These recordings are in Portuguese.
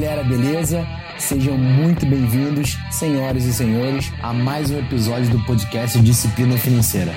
galera, beleza? Sejam muito bem-vindos, senhoras e senhores, a mais um episódio do podcast Disciplina Financeira.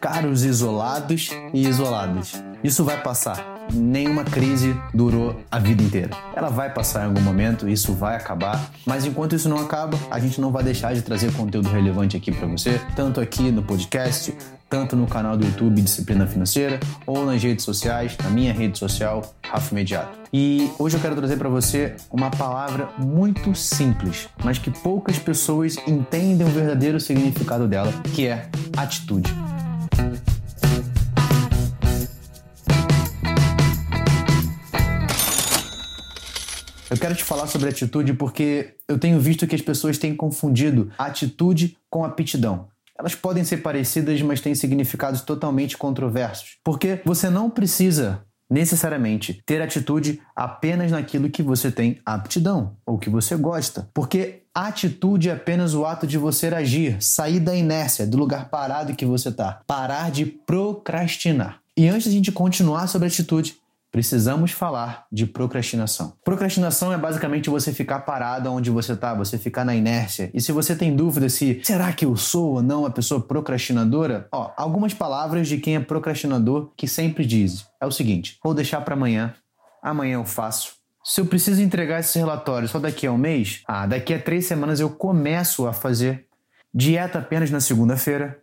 Caros isolados e isoladas, isso vai passar nenhuma crise durou a vida inteira. Ela vai passar em algum momento, isso vai acabar, mas enquanto isso não acaba, a gente não vai deixar de trazer conteúdo relevante aqui para você, tanto aqui no podcast, tanto no canal do YouTube Disciplina Financeira ou nas redes sociais, na minha rede social, Rafa Imediato. E hoje eu quero trazer para você uma palavra muito simples, mas que poucas pessoas entendem o verdadeiro significado dela, que é atitude. Eu quero te falar sobre atitude porque eu tenho visto que as pessoas têm confundido atitude com aptidão. Elas podem ser parecidas, mas têm significados totalmente controversos. Porque você não precisa necessariamente ter atitude apenas naquilo que você tem aptidão ou que você gosta. Porque atitude é apenas o ato de você agir, sair da inércia, do lugar parado que você está, parar de procrastinar. E antes de a gente continuar sobre atitude, precisamos falar de procrastinação. Procrastinação é basicamente você ficar parado onde você está, você ficar na inércia. E se você tem dúvida se será que eu sou ou não uma pessoa procrastinadora, ó, algumas palavras de quem é procrastinador que sempre diz é o seguinte: vou deixar para amanhã, amanhã eu faço. Se eu preciso entregar esse relatório só daqui a um mês, ah, daqui a três semanas eu começo a fazer. Dieta apenas na segunda-feira.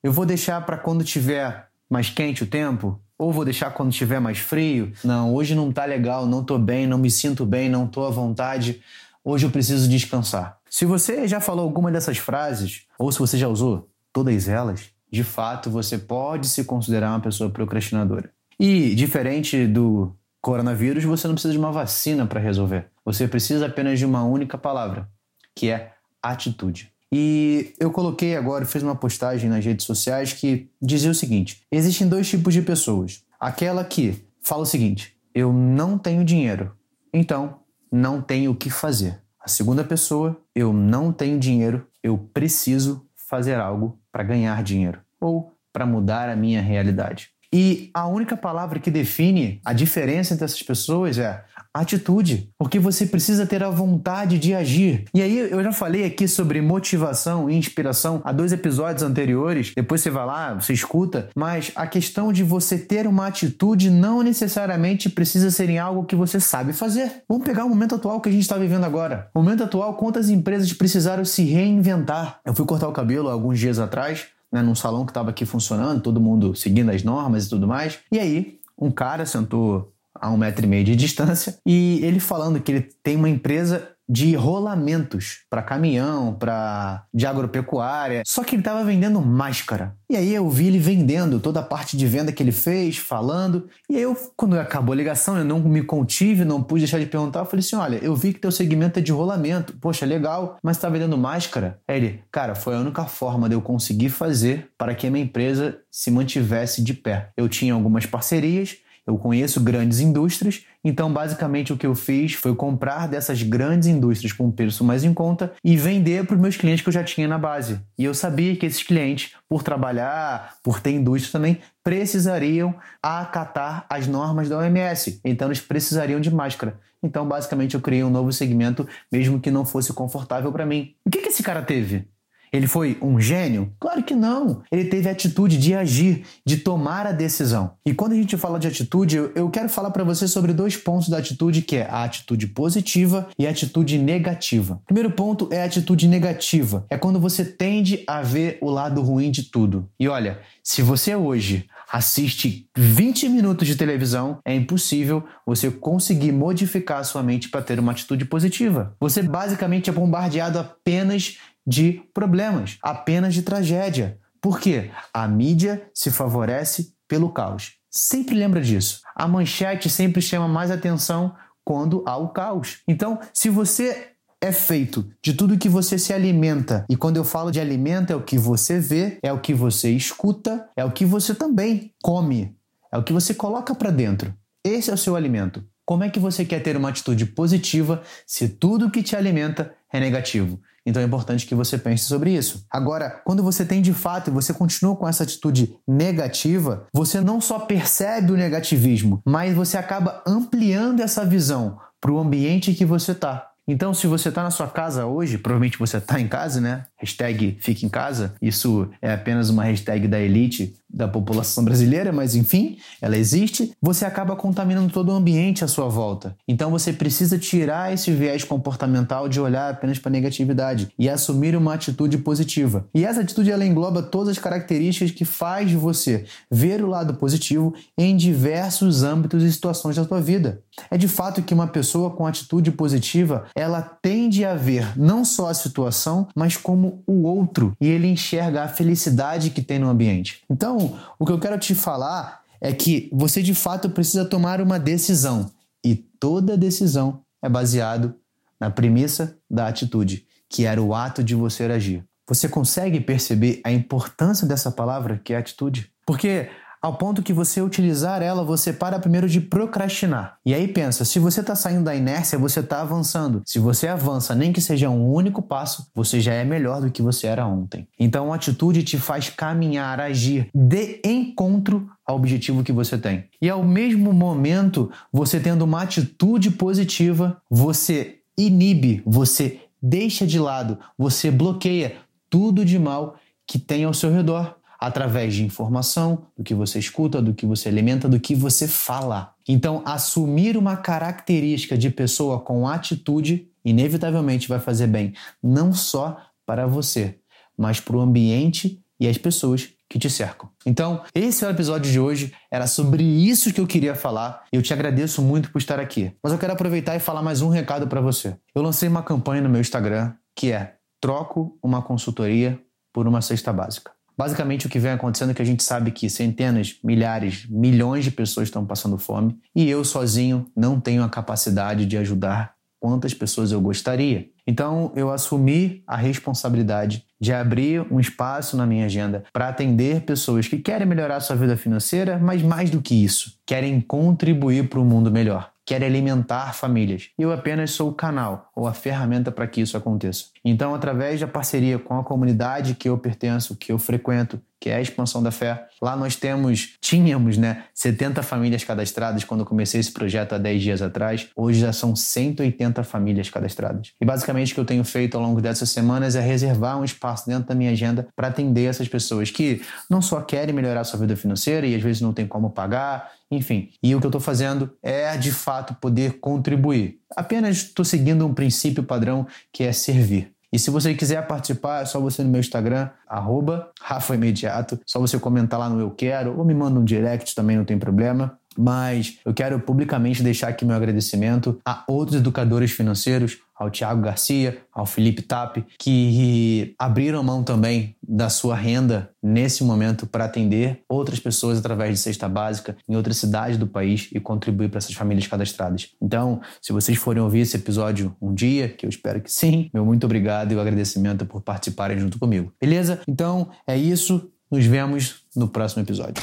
Eu vou deixar para quando tiver mais quente o tempo, ou vou deixar quando estiver mais frio? Não, hoje não tá legal, não tô bem, não me sinto bem, não tô à vontade. Hoje eu preciso descansar. Se você já falou alguma dessas frases, ou se você já usou todas elas, de fato você pode se considerar uma pessoa procrastinadora. E diferente do coronavírus, você não precisa de uma vacina para resolver. Você precisa apenas de uma única palavra, que é atitude. E eu coloquei agora, fiz uma postagem nas redes sociais que dizia o seguinte: existem dois tipos de pessoas. Aquela que fala o seguinte: eu não tenho dinheiro, então não tenho o que fazer. A segunda pessoa, eu não tenho dinheiro, eu preciso fazer algo para ganhar dinheiro ou para mudar a minha realidade. E a única palavra que define a diferença entre essas pessoas é atitude, porque você precisa ter a vontade de agir. E aí eu já falei aqui sobre motivação e inspiração há dois episódios anteriores, depois você vai lá, você escuta, mas a questão de você ter uma atitude não necessariamente precisa ser em algo que você sabe fazer. Vamos pegar o momento atual que a gente está vivendo agora. O momento atual, quantas empresas precisaram se reinventar? Eu fui cortar o cabelo alguns dias atrás, né, num salão que estava aqui funcionando, todo mundo seguindo as normas e tudo mais. E aí, um cara sentou a um metro e meio de distância e ele falando que ele tem uma empresa de rolamentos para caminhão, para de agropecuária. Só que ele estava vendendo máscara. E aí eu vi ele vendendo toda a parte de venda que ele fez, falando. E aí eu, quando acabou a ligação, eu não me contive, não pude deixar de perguntar. Eu falei assim: olha, eu vi que teu segmento é de rolamento. Poxa, legal, mas está vendendo máscara? Aí ele, cara, foi a única forma de eu conseguir fazer para que a minha empresa se mantivesse de pé. Eu tinha algumas parcerias eu conheço grandes indústrias, então basicamente o que eu fiz foi comprar dessas grandes indústrias com um preço mais em conta e vender para os meus clientes que eu já tinha na base. E eu sabia que esses clientes, por trabalhar, por ter indústria também, precisariam acatar as normas da OMS. Então eles precisariam de máscara. Então basicamente eu criei um novo segmento, mesmo que não fosse confortável para mim. O que, que esse cara teve? Ele foi um gênio? Claro que não. Ele teve a atitude de agir, de tomar a decisão. E quando a gente fala de atitude, eu quero falar para você sobre dois pontos da atitude, que é a atitude positiva e a atitude negativa. Primeiro ponto é a atitude negativa. É quando você tende a ver o lado ruim de tudo. E olha, se você hoje assiste 20 minutos de televisão, é impossível você conseguir modificar a sua mente para ter uma atitude positiva. Você basicamente é bombardeado apenas de problemas, apenas de tragédia. Por quê? A mídia se favorece pelo caos. Sempre lembra disso. A manchete sempre chama mais atenção quando há o caos. Então, se você é feito de tudo que você se alimenta, e quando eu falo de alimento, é o que você vê, é o que você escuta, é o que você também come, é o que você coloca para dentro. Esse é o seu alimento. Como é que você quer ter uma atitude positiva se tudo que te alimenta é negativo? Então é importante que você pense sobre isso. Agora, quando você tem de fato e você continua com essa atitude negativa, você não só percebe o negativismo, mas você acaba ampliando essa visão para o ambiente que você está. Então, se você está na sua casa hoje, provavelmente você está em casa, né? Hashtag fique em casa. Isso é apenas uma hashtag da elite da população brasileira, mas enfim, ela existe, você acaba contaminando todo o ambiente à sua volta. Então você precisa tirar esse viés comportamental de olhar apenas para a negatividade e assumir uma atitude positiva. E essa atitude ela engloba todas as características que faz de você ver o lado positivo em diversos âmbitos e situações da sua vida. É de fato que uma pessoa com atitude positiva, ela tende a ver não só a situação, mas como o outro, e ele enxerga a felicidade que tem no ambiente. Então, o que eu quero te falar é que você de fato precisa tomar uma decisão e toda decisão é baseado na premissa da atitude, que era o ato de você agir. Você consegue perceber a importância dessa palavra, que é atitude? Porque ao ponto que você utilizar ela, você para primeiro de procrastinar. E aí pensa, se você está saindo da inércia, você está avançando. Se você avança, nem que seja um único passo, você já é melhor do que você era ontem. Então, a atitude te faz caminhar, agir de encontro ao objetivo que você tem. E ao mesmo momento, você tendo uma atitude positiva, você inibe, você deixa de lado, você bloqueia tudo de mal que tem ao seu redor através de informação, do que você escuta, do que você alimenta, do que você fala. Então, assumir uma característica de pessoa com atitude inevitavelmente vai fazer bem, não só para você, mas para o ambiente e as pessoas que te cercam. Então, esse é o episódio de hoje, era sobre isso que eu queria falar. Eu te agradeço muito por estar aqui. Mas eu quero aproveitar e falar mais um recado para você. Eu lancei uma campanha no meu Instagram que é: troco uma consultoria por uma cesta básica. Basicamente, o que vem acontecendo é que a gente sabe que centenas, milhares, milhões de pessoas estão passando fome e eu sozinho não tenho a capacidade de ajudar quantas pessoas eu gostaria. Então, eu assumi a responsabilidade de abrir um espaço na minha agenda para atender pessoas que querem melhorar sua vida financeira, mas mais do que isso, querem contribuir para um mundo melhor quer alimentar famílias. Eu apenas sou o canal ou a ferramenta para que isso aconteça. Então, através da parceria com a comunidade que eu pertenço, que eu frequento, que é a expansão da fé. Lá nós temos, tínhamos, né, 70 famílias cadastradas quando eu comecei esse projeto há 10 dias atrás. Hoje já são 180 famílias cadastradas. E basicamente o que eu tenho feito ao longo dessas semanas é reservar um espaço dentro da minha agenda para atender essas pessoas que não só querem melhorar sua vida financeira e às vezes não tem como pagar, enfim. E o que eu estou fazendo é, de fato, poder contribuir. Apenas estou seguindo um princípio padrão que é servir. E se você quiser participar, é só você no meu Instagram, arroba Rafa Imediato. Só você comentar lá no Eu Quero, ou me manda um direct também, não tem problema. Mas eu quero publicamente deixar aqui meu agradecimento a outros educadores financeiros, ao Tiago Garcia, ao Felipe Tap, que abriram mão também da sua renda nesse momento para atender outras pessoas através de cesta básica em outras cidades do país e contribuir para essas famílias cadastradas. Então, se vocês forem ouvir esse episódio um dia, que eu espero que sim, meu muito obrigado e o agradecimento por participarem junto comigo. Beleza? Então, é isso. Nos vemos no próximo episódio.